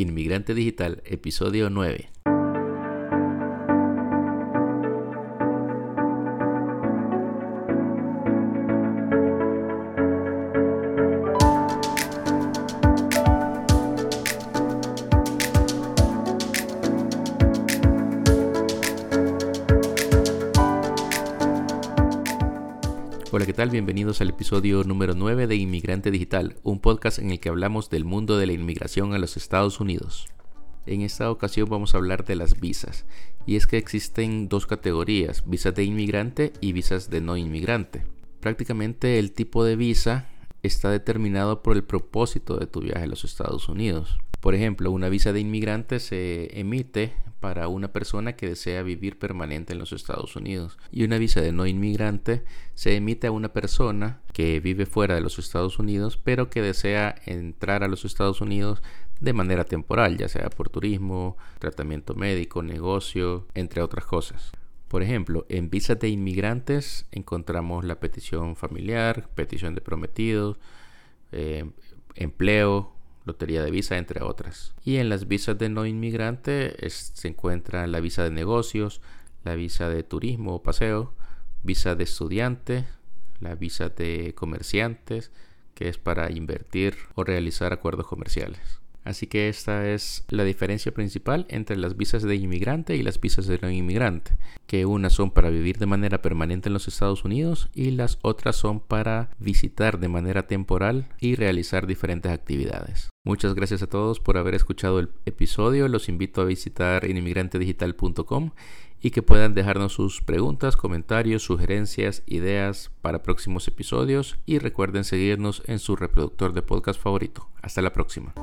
Inmigrante Digital, episodio 9. Hola, ¿qué tal? Bienvenidos al episodio número 9 de Inmigrante Digital, un podcast en el que hablamos del mundo de la inmigración a los Estados Unidos. En esta ocasión vamos a hablar de las visas, y es que existen dos categorías, visas de inmigrante y visas de no inmigrante. Prácticamente el tipo de visa está determinado por el propósito de tu viaje a los Estados Unidos. Por ejemplo, una visa de inmigrante se emite para una persona que desea vivir permanente en los Estados Unidos y una visa de no inmigrante se emite a una persona que vive fuera de los Estados Unidos pero que desea entrar a los Estados Unidos de manera temporal, ya sea por turismo, tratamiento médico, negocio, entre otras cosas. Por ejemplo, en visas de inmigrantes encontramos la petición familiar, petición de prometidos, eh, empleo, lotería de visa, entre otras. Y en las visas de no inmigrante se encuentra la visa de negocios, la visa de turismo o paseo, visa de estudiante, la visa de comerciantes, que es para invertir o realizar acuerdos comerciales. Así que esta es la diferencia principal entre las visas de inmigrante y las visas de no inmigrante, que unas son para vivir de manera permanente en los Estados Unidos y las otras son para visitar de manera temporal y realizar diferentes actividades. Muchas gracias a todos por haber escuchado el episodio. Los invito a visitar inmigrantedigital.com y que puedan dejarnos sus preguntas, comentarios, sugerencias, ideas para próximos episodios y recuerden seguirnos en su reproductor de podcast favorito. Hasta la próxima.